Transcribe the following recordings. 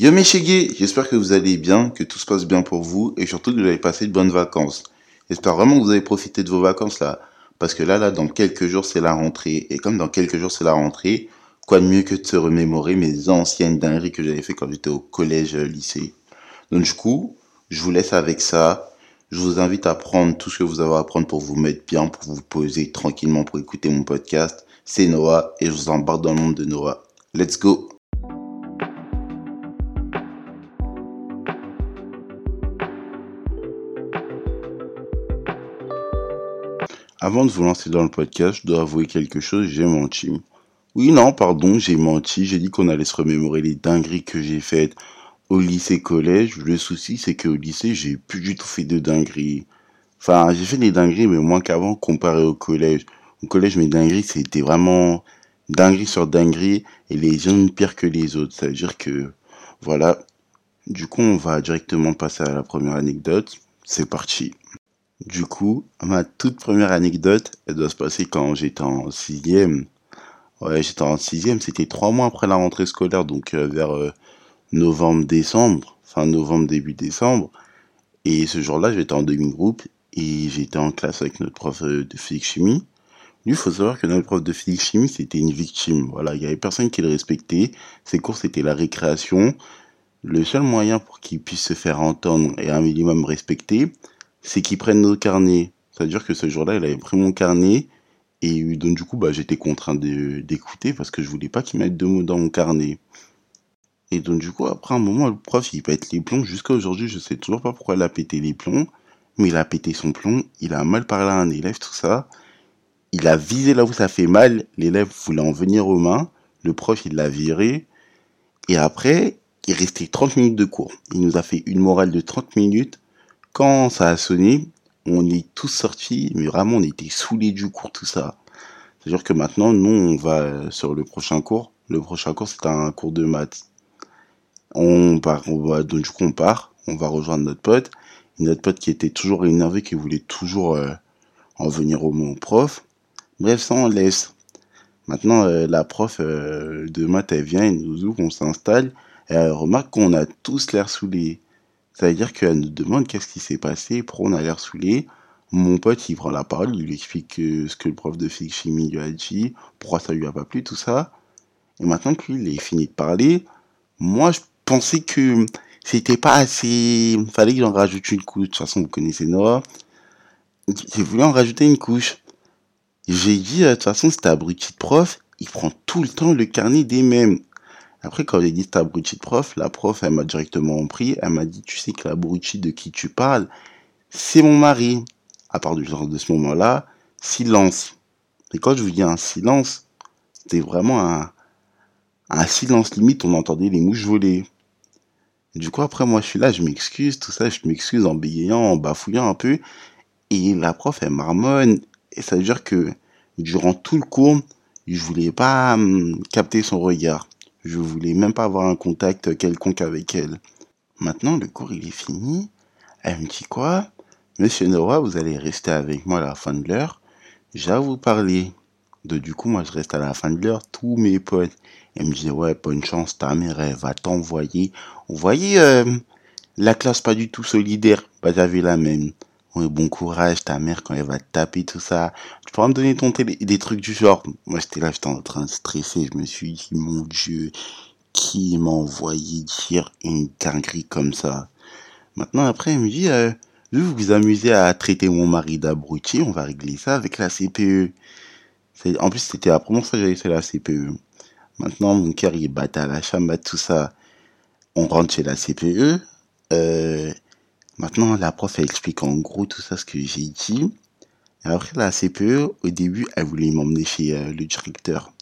Yo mes j'espère que vous allez bien, que tout se passe bien pour vous et surtout que vous avez passé de bonnes vacances. J'espère vraiment que vous avez profité de vos vacances là, parce que là, là, dans quelques jours c'est la rentrée et comme dans quelques jours c'est la rentrée, quoi de mieux que de se remémorer mes anciennes dingueries que j'avais fait quand j'étais au collège, euh, lycée. Donc du coup, je vous laisse avec ça. Je vous invite à prendre tout ce que vous avez à prendre pour vous mettre bien, pour vous poser tranquillement pour écouter mon podcast. C'est Noah et je vous embarque dans le monde de Noah. Let's go Avant de vous lancer dans le podcast, je dois avouer quelque chose, j'ai menti. Oui, non, pardon, j'ai menti, j'ai dit qu'on allait se remémorer les dingueries que j'ai faites au lycée collège. Le souci, c'est qu'au lycée, j'ai plus du tout fait de dingueries. Enfin, j'ai fait des dingueries, mais moins qu'avant, comparé au collège. Au collège, mes dingueries, c'était vraiment dinguerie sur dinguerie, et les uns pires que les autres. Ça veut dire que, voilà. Du coup, on va directement passer à la première anecdote. C'est parti. Du coup, ma toute première anecdote, elle doit se passer quand j'étais en sixième. Ouais, j'étais en sixième, c'était trois mois après la rentrée scolaire, donc euh, vers euh, novembre-décembre, fin novembre, début décembre. Et ce jour-là, j'étais en demi-groupe et j'étais en classe avec notre prof euh, de physique-chimie. Lui, il faut savoir que notre prof de physique-chimie, c'était une victime. Voilà, il y avait personne qui le respectait. Ses cours, c'était la récréation. Le seul moyen pour qu'il puisse se faire entendre et un minimum respecter, c'est qu'il prenne nos carnets. C'est-à-dire que ce jour-là, il avait pris mon carnet et donc du coup, bah, j'étais contraint d'écouter parce que je voulais pas qu'il mette deux mots dans mon carnet. Et donc du coup, après un moment, le prof, il pète les plombs. Jusqu'à aujourd'hui, je sais toujours pas pourquoi il a pété les plombs. Mais il a pété son plomb, il a mal parlé à un élève, tout ça. Il a visé là où ça fait mal. L'élève voulait en venir aux mains. Le prof, il l'a viré. Et après, il restait 30 minutes de cours. Il nous a fait une morale de 30 minutes. Quand ça a sonné, on est tous sortis, mais vraiment on était saoulés du cours, tout ça. C'est-à-dire que maintenant, nous, on va sur le prochain cours. Le prochain cours, c'est un cours de maths. On part, on va, donc du coup, on part, on va rejoindre notre pote. notre pote qui était toujours énervé, qui voulait toujours euh, en venir au mon prof. Bref, ça, on laisse. Maintenant, euh, la prof euh, de maths, elle vient, elle nous ouvre, on s'installe. Et elle remarque qu'on a tous l'air saoulés. Ça veut dire qu'elle nous demande qu'est-ce qui s'est passé, pourquoi on a l'air saoulé. Mon pote, il prend la parole, il lui explique ce que le prof de physique chimie lui a dit, pourquoi ça lui a pas plu, tout ça. Et maintenant que lui, est fini de parler, moi, je pensais que c'était pas assez, il fallait qu'il en rajoute une couche. De toute façon, vous connaissez Noah. J'ai voulu en rajouter une couche. J'ai dit, de toute façon, cet abruti de prof, il prend tout le temps le carnet des mêmes. Après, quand j'ai dit cet abruti de prof, la prof, elle m'a directement pris. Elle m'a dit, tu sais que l'abruti de qui tu parles, c'est mon mari. À part du genre de ce moment-là, silence. Et quand je vous dis un silence, c'était vraiment un, un silence limite, on entendait les mouches voler. Du coup, après, moi, je suis là, je m'excuse, tout ça, je m'excuse en bégayant, en bafouillant un peu. Et la prof, elle marmonne. Et ça veut dire que durant tout le cours, je voulais pas hum, capter son regard. Je voulais même pas avoir un contact quelconque avec elle. Maintenant, le cours, il est fini. Elle me dit quoi? Monsieur Noah, vous allez rester avec moi à la fin de l'heure. J'ai à vous parler. De, du coup, moi, je reste à la fin de l'heure. Tous mes potes, ils me disaient, ouais, bonne chance, ta mère, elle va t'envoyer. Vous voyez, euh, la classe pas du tout solidaire. Bah, j'avais la même. Bon courage, ta mère, quand elle va te taper, tout ça. Tu pourras me donner ton des trucs du genre. Moi, j'étais là, j'étais en train de stresser. Je me suis dit, mon Dieu, qui m'a envoyé dire une dinguerie comme ça? Maintenant, après, elle me dit, euh, vous vous amusez à traiter mon mari d'abruti, on va régler ça avec la CPE. En plus, c'était la première fois que j'avais fait la CPE. Maintenant, mon cœur, il bat à la chambre, tout ça. On rentre chez la CPE. Euh, Maintenant, la prof, elle explique en gros tout ça, ce que j'ai dit. Et après, la CPE, au début, elle voulait m'emmener chez euh, le directeur.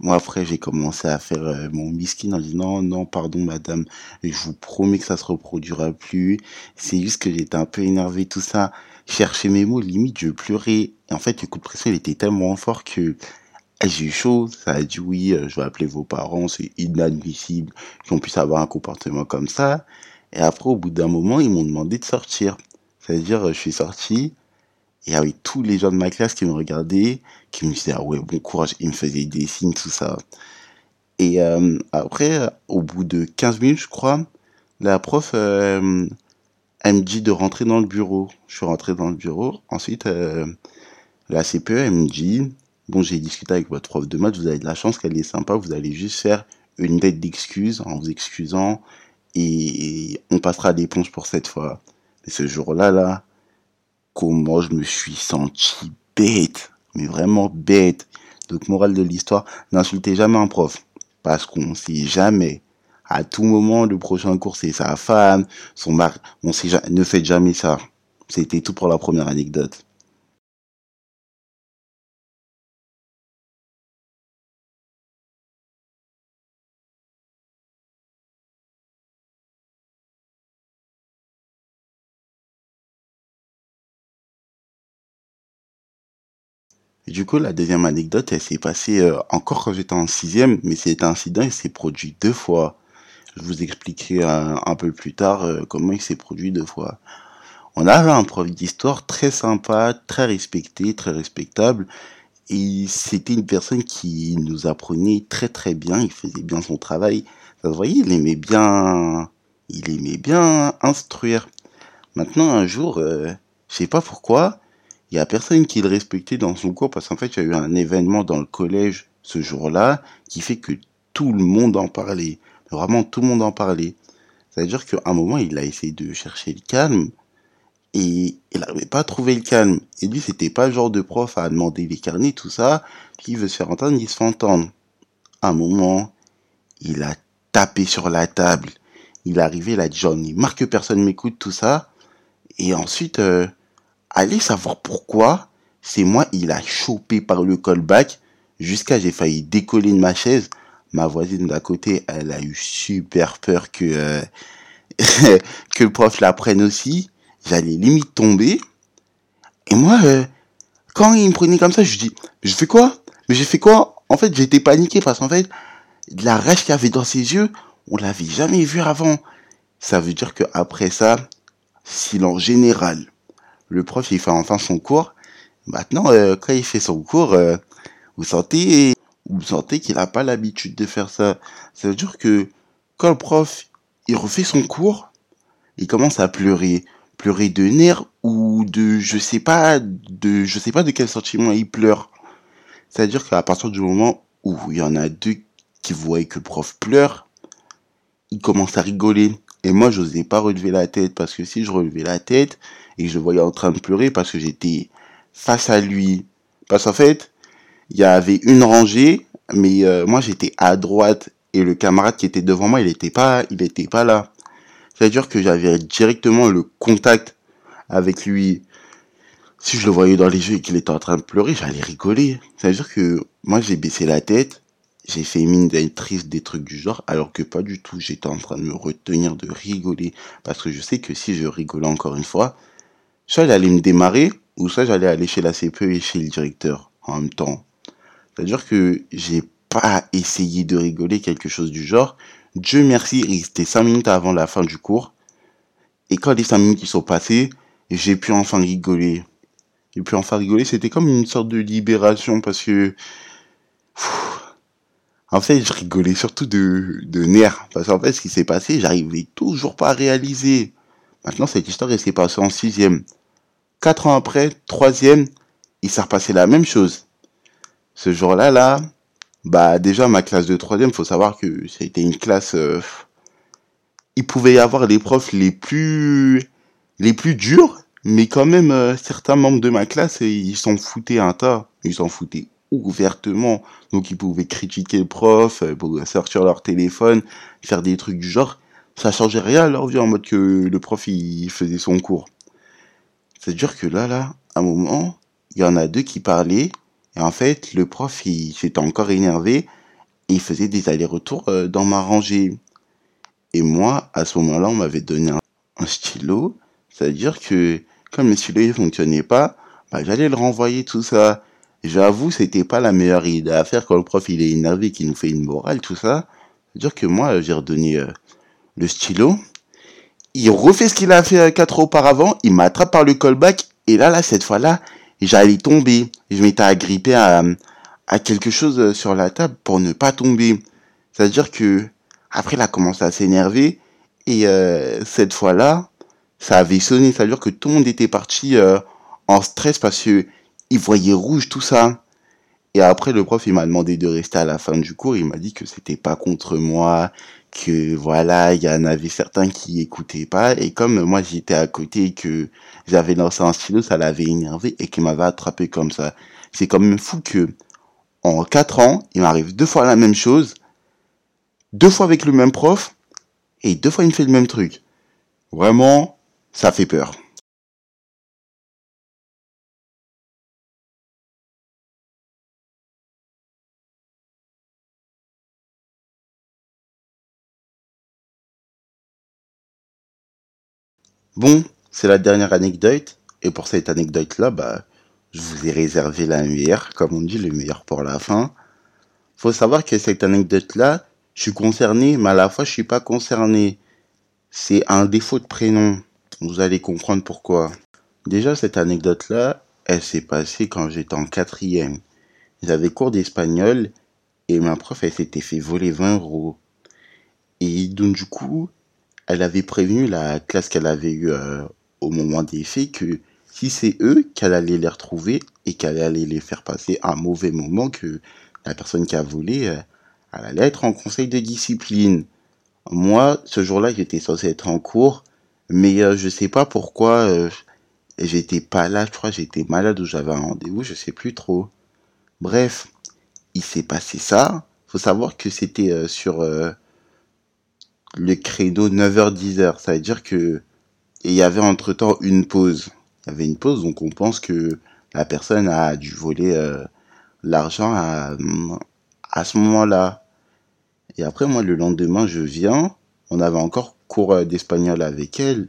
Moi, après, j'ai commencé à faire euh, mon miskin en disant non, non, pardon, madame, je vous promets que ça se reproduira plus. C'est juste que j'étais un peu énervé, tout ça. Chercher mes mots, limite, je pleurais. Et en fait, le coup de pression, il était tellement fort que eh, j'ai eu chaud. Ça a dit oui, euh, je vais appeler vos parents, c'est inadmissible qu'on puisse avoir un comportement comme ça. Et après, au bout d'un moment, ils m'ont demandé de sortir. C'est-à-dire, je suis sorti, et avec tous les gens de ma classe qui me regardaient, qui me disaient, ah ouais, bon courage, ils me faisaient des signes, tout ça. Et euh, après, au bout de 15 minutes, je crois, la prof, euh, elle me dit de rentrer dans le bureau. Je suis rentré dans le bureau. Ensuite, euh, la CPE, elle me dit, bon, j'ai discuté avec votre prof de maths, vous avez de la chance qu'elle est sympa, vous allez juste faire une dette d'excuses en vous excusant et on passera l'éponge pour cette fois. Mais ce jour-là, là, comment je me suis senti bête, mais vraiment bête. Donc, morale de l'histoire, n'insultez jamais un prof, parce qu'on sait jamais. À tout moment, le prochain cours, c'est sa femme, son mari. On ne faites jamais ça. C'était tout pour la première anecdote. Du coup, la deuxième anecdote, elle s'est passée euh, encore quand j'étais en sixième, mais cet incident, il s'est produit deux fois. Je vous expliquerai un, peu plus tard euh, comment il s'est produit deux fois. On avait un prof d'histoire très sympa, très respecté, très respectable. Et c'était une personne qui nous apprenait très très bien, il faisait bien son travail. Se voyait, il aimait bien, il aimait bien instruire. Maintenant, un jour, euh, je sais pas pourquoi, il y a personne qui le respectait dans son cours parce qu'en fait, il y a eu un événement dans le collège ce jour-là qui fait que tout le monde en parlait. Vraiment, tout le monde en parlait. C'est-à-dire qu'à un moment, il a essayé de chercher le calme et il n'avait pas trouvé le calme. Et lui, c'était pas le genre de prof à demander les carnets, tout ça. Qui veut se faire entendre, il se fait entendre. À un moment, il a tapé sur la table. Il est arrivé, il a dit marque que personne m'écoute, tout ça. Et ensuite, euh, allez savoir pourquoi, c'est moi, il a chopé par le callback jusqu'à j'ai failli décoller de ma chaise. Ma voisine d'à côté, elle a eu super peur que, euh, que le prof la prenne aussi. J'allais limite tomber. Et moi, euh, quand il me prenait comme ça, je dis, je fais quoi? Mais j'ai fait quoi? En fait, j'étais paniqué parce qu'en fait, la rage qu'il avait dans ses yeux, on l'avait jamais vu avant. Ça veut dire que après ça, silence général. Le prof, il fait enfin son cours. Maintenant, euh, quand il fait son cours, euh, vous sentez, vous sentez qu'il n'a pas l'habitude de faire ça. Ça veut dire que quand le prof, il refait son cours, il commence à pleurer, pleurer de nerfs ou de, je sais pas, de, je sais pas de quel sentiment il pleure. C'est-à-dire qu'à partir du moment où il y en a deux qui voient que le prof pleure, il commence à rigoler. Et moi, je n'osais pas relever la tête parce que si je relevais la tête et je le voyais en train de pleurer parce que j'étais face à lui. Parce qu'en fait, il y avait une rangée, mais euh, moi j'étais à droite et le camarade qui était devant moi, il n'était pas, il était pas là. C'est-à-dire que j'avais directement le contact avec lui. Si je le voyais dans les yeux et qu'il était en train de pleurer, j'allais rigoler. C'est-à-dire que moi j'ai baissé la tête j'ai fait mine d'être triste des trucs du genre, alors que pas du tout. J'étais en train de me retenir de rigoler, parce que je sais que si je rigolais encore une fois, soit il allait me démarrer, ou soit j'allais aller chez la CPE et chez le directeur en même temps. C'est-à-dire que j'ai pas essayé de rigoler quelque chose du genre. Dieu merci, il restait 5 minutes avant la fin du cours. Et quand les 5 minutes sont passées, j'ai pu enfin rigoler. J'ai pu enfin rigoler, c'était comme une sorte de libération parce que en fait, je rigolais surtout de, nerfs. Parce qu'en fait, ce qui s'est passé, j'arrivais toujours pas à réaliser. Maintenant, cette histoire, elle s'est passée en sixième. Quatre ans après, troisième, il s'est repassé la même chose. Ce jour-là, là, bah, déjà, ma classe de troisième, faut savoir que c'était une classe, euh, il pouvait y avoir les profs les plus, les plus durs, mais quand même, euh, certains membres de ma classe, ils s'en foutaient un tas. Ils s'en foutaient ouvertement. Donc ils pouvaient critiquer le prof, euh, sortir leur téléphone, faire des trucs du genre. Ça changeait rien à leur vie en mode que le prof il faisait son cours. C'est-à-dire que là, là, à un moment, il y en a deux qui parlaient, et en fait, le prof il s'était encore énervé, et il faisait des allers-retours euh, dans ma rangée. Et moi, à ce moment-là, on m'avait donné un, stylo, c'est-à-dire que comme le stylo ne fonctionnait pas, bah, j'allais le renvoyer tout ça. J'avoue, c'était pas la meilleure idée à faire quand le prof il est énervé, qu'il nous fait une morale, tout ça. C'est-à-dire que moi, j'ai redonné euh, le stylo. Il refait ce qu'il a fait euh, quatre auparavant. Il m'attrape par le callback. Et là, là, cette fois-là, j'allais tomber. Je m'étais agrippé à, à quelque chose euh, sur la table pour ne pas tomber. C'est-à-dire que après, il a commencé à s'énerver et euh, cette fois-là, ça avait sonné. C'est-à-dire que tout le monde était parti euh, en stress parce que il voyait rouge tout ça. Et après, le prof, il m'a demandé de rester à la fin du cours. Il m'a dit que c'était pas contre moi, que voilà, il y en avait certains qui écoutaient pas. Et comme moi, j'étais à côté et que j'avais lancé un stylo, ça l'avait énervé et qu'il m'avait attrapé comme ça. C'est quand même fou que, en quatre ans, il m'arrive deux fois la même chose, deux fois avec le même prof, et deux fois il me fait le même truc. Vraiment, ça fait peur. Bon, c'est la dernière anecdote. Et pour cette anecdote-là, bah, je vous ai réservé la meilleure, comme on dit, le meilleur pour la fin. Faut savoir que cette anecdote-là, je suis concerné, mais à la fois, je suis pas concerné. C'est un défaut de prénom. Vous allez comprendre pourquoi. Déjà, cette anecdote-là, elle s'est passée quand j'étais en quatrième. J'avais cours d'espagnol et ma prof, elle s'était fait voler 20 euros. Et donc, du coup, elle avait prévenu la classe qu'elle avait eue euh, au moment des faits que si c'est eux qu'elle allait les retrouver et qu'elle allait les faire passer un mauvais moment, que la personne qui a volé, euh, elle allait être en conseil de discipline. Moi, ce jour-là, j'étais censé être en cours, mais euh, je sais pas pourquoi euh, j'étais pas là. Je crois j'étais malade ou j'avais un rendez-vous, je sais plus trop. Bref, il s'est passé ça. Faut savoir que c'était sur le créneau 9h-10h. Ça veut dire que et il y avait entre-temps une pause. Il y avait une pause, donc on pense que la personne a dû voler euh, l'argent à, à ce moment-là. Et après, moi, le lendemain, je viens. On avait encore cours euh, d'espagnol avec elle.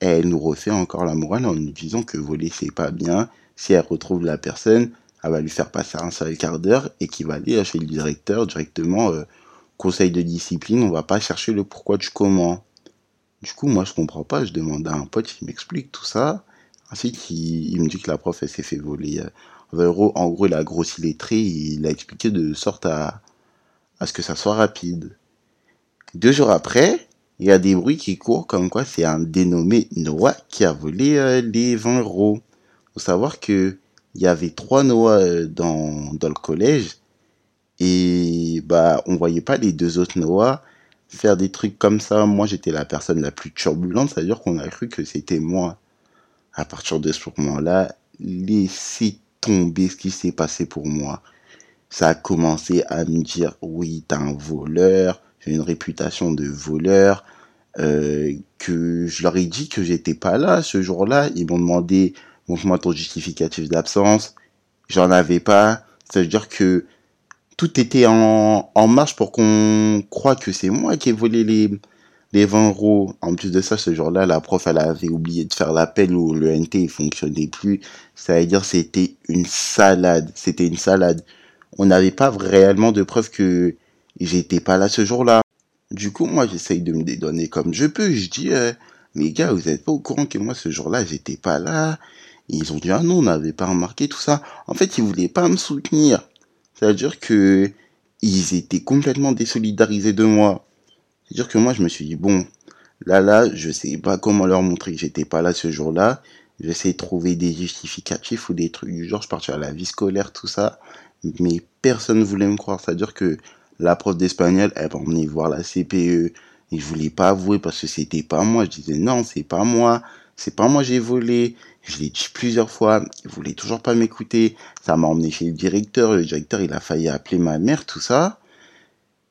Elle nous refait encore la morale en nous disant que voler, c'est pas bien. Si elle retrouve la personne, elle va lui faire passer un seul quart d'heure et qu'il va aller chez le directeur directement. euh, conseil de discipline, on va pas chercher le pourquoi du comment. Du coup, moi, je comprends pas. Je demande à un pote, il m'explique tout ça. Ensuite, il, me dit que la prof, elle s'est fait voler euh, 20 euros. En gros, il a grossi les traits. Il a expliqué de sorte à, ce que ça soit rapide. Deux jours après, il y a des bruits qui courent comme quoi c'est un dénommé Noah qui a volé euh, les 20 euros. Faut savoir que il y avait trois Noah euh, dans le collège et bah on voyait pas les deux autres Noah faire des trucs comme ça. Moi, j'étais la personne la plus turbulente, c'est-à-dire qu'on a cru que c'était moi. À partir de ce moment-là, laissez tomber ce qui s'est passé pour moi. Ça a commencé à me dire, oui, t'es un voleur, j'ai une réputation de voleur, euh, que je leur ai dit que j'étais pas là ce jour-là. Ils m'ont demandé, montre-moi ton justificatif d'absence. J'en avais pas. Ça veut dire que tout était en, marche pour qu'on croie que c'est moi qui ai volé les, les 20 euros. En plus de ça, ce jour-là, la prof, elle avait oublié de faire l'appel où le NT il fonctionnait plus. Ça veut dire c'était une salade. C'était une salade. On n'avait pas réellement de preuves que j'étais pas là ce jour-là. Du coup, moi, j'essaye de me dédonner comme je peux. Je dis, euh, mais gars, vous êtes pas au courant que moi, ce jour-là, j'étais pas là. Ils ont dit, ah non, on n'avait pas remarqué tout ça. En fait, ils voulaient pas me soutenir. C'est-à-dire que ils étaient complètement désolidarisés de moi. C'est-à-dire que moi, je me suis dit, bon, là, là, je sais pas comment leur montrer que j'étais pas là ce jour-là. J'essaie de trouver des justificatifs ou des trucs du genre. Je partais à la vie scolaire, tout ça. Mais personne ne voulait me croire. C'est-à-dire que la prof d'espagnol, elle m'a emmené voir la CPE. Et je voulais pas avouer parce que c'était pas moi. Je disais, non, c'est pas moi. C'est pas moi, j'ai volé. Je l'ai dit plusieurs fois. Il voulait toujours pas m'écouter. Ça m'a emmené chez le directeur. Le directeur, il a failli appeler ma mère, tout ça.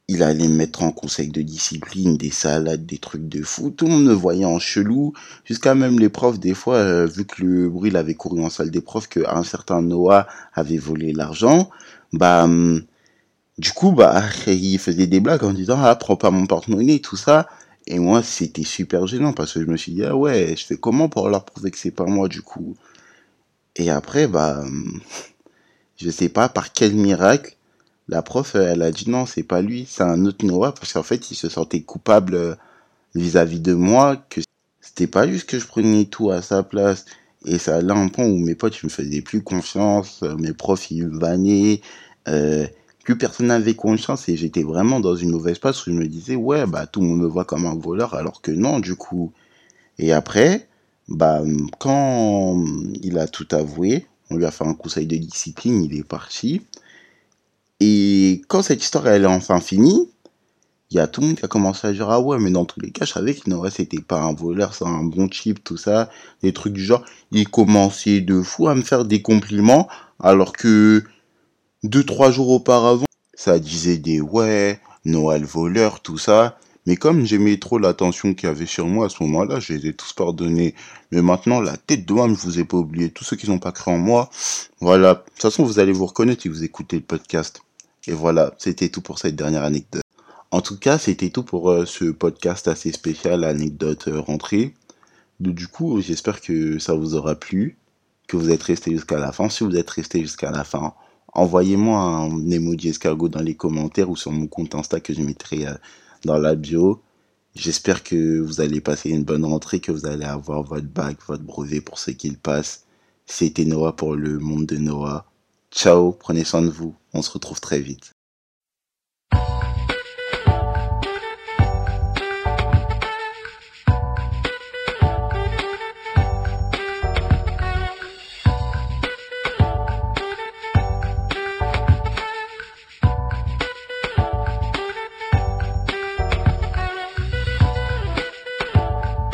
Il allait me mettre en conseil de discipline, des salades, des trucs de fou. Tout le monde me voyait en chelou. Jusqu'à même les profs, des fois, euh, vu que le bruit il avait couru en salle des profs, qu'un certain Noah avait volé l'argent, bah, hum, du coup, bah, il faisait des blagues en disant, ah, prends pas mon porte-monnaie, tout ça. Et moi, c'était super gênant parce que je me suis dit, ah ouais, je fais comment pour leur prouver que c'est pas moi, du coup? Et après, bah, je sais pas par quel miracle, la prof, elle a dit non, c'est pas lui, c'est un autre Noah, parce qu'en fait, il se sentait coupable euh, vis-à-vis de moi, que c'était pas juste que je prenais tout à sa place. Et ça allait à un point où mes potes, ils me faisaient plus confiance, euh, mes profs, ils me vannaient, euh, plus personne n'avait conscience et j'étais vraiment dans une mauvaise passe où je me disais, ouais, bah, tout le monde me voit comme un voleur alors que non, du coup. Et après, bah, quand il a tout avoué, on lui a fait un conseil de discipline, il est parti. Et quand cette histoire elle est enfin finie, il y a tout le monde qui a commencé à dire ah ouais mais dans tous les cas je savais qu'il c'était pas un voleur c'est un bon type tout ça des trucs du genre il commençait de fou à me faire des compliments alors que deux trois jours auparavant ça disait des ouais Noël voleur tout ça mais comme j'aimais trop l'attention qu'il y avait sur moi à ce moment-là, je les ai tous pardonnés. Mais maintenant, la tête de homme, je vous ai pas oublié. Tous ceux qui n'ont pas cru en moi, voilà. De toute façon, vous allez vous reconnaître si vous écoutez le podcast. Et voilà, c'était tout pour cette dernière anecdote. En tout cas, c'était tout pour euh, ce podcast assez spécial, anecdote euh, rentrée. Du coup, j'espère que ça vous aura plu, que vous êtes resté jusqu'à la fin. Si vous êtes resté jusqu'à la fin, envoyez-moi un emoji escargot dans les commentaires ou sur mon compte Insta que je mettrai euh, dans la bio. J'espère que vous allez passer une bonne rentrée, que vous allez avoir votre bac, votre brevet pour ce qu'il passe. C'était Noah pour le monde de Noah. Ciao, prenez soin de vous. On se retrouve très vite.